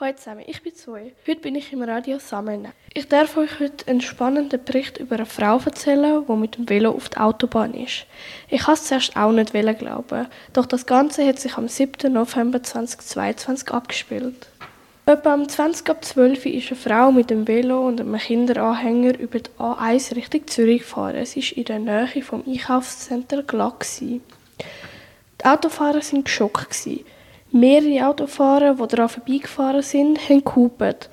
Hallo zusammen, ich bin Zoe. Heute bin ich im Radio Sammeln. Ich darf euch heute einen spannenden Bericht über eine Frau erzählen, die mit dem Velo auf der Autobahn ist. Ich habe es zuerst auch nicht glauben, doch das Ganze hat sich am 7. November 2022 abgespielt. Etwa am 20 ab 12 Uhr ist eine Frau mit dem Velo und einem Kinderanhänger über die A1 Richtung Zürich gefahren. Sie war in der Nähe vom Einkaufscenter Glatt. Die Autofahrer waren geschockt. Mehrere Autofahrer, die daran vorbeigefahren sind, haben gehupert.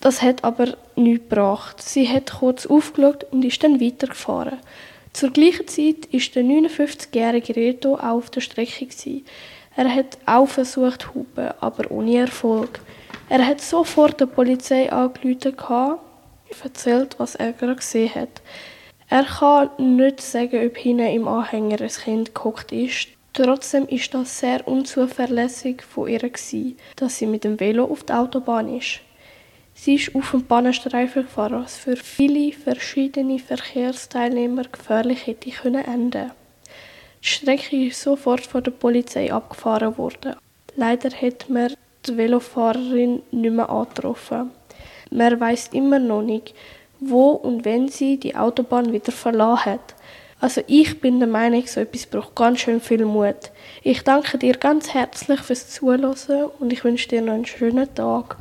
Das hat aber nichts gebracht. Sie hat kurz aufgeschaut und ist dann weitergefahren. Zur gleichen Zeit war der 59-jährige Reto auch auf der Strecke. Er hat auch versucht zu hupen, aber ohne Erfolg. Er hat sofort der Polizei angerufen und erzählt, was er gerade gesehen hat. Er kann nicht sagen, ob hinten im Anhänger ein Kind gehockt ist. Trotzdem ist das sehr unzuverlässig von ihr, gewesen, dass sie mit dem Velo auf der Autobahn ist. Sie ist auf dem Bahnstreifen gefahren, was für viele verschiedene Verkehrsteilnehmer gefährlich hätte können enden. Die Strecke ist sofort von der Polizei abgefahren worden. Leider hat man die Velofahrerin nicht mehr angetroffen. Man weiß immer noch nicht, wo und wenn sie die Autobahn wieder verlassen hat. Also ich bin der Meinung, so etwas braucht ganz schön viel Mut. Ich danke dir ganz herzlich fürs Zuhören und ich wünsche dir noch einen schönen Tag.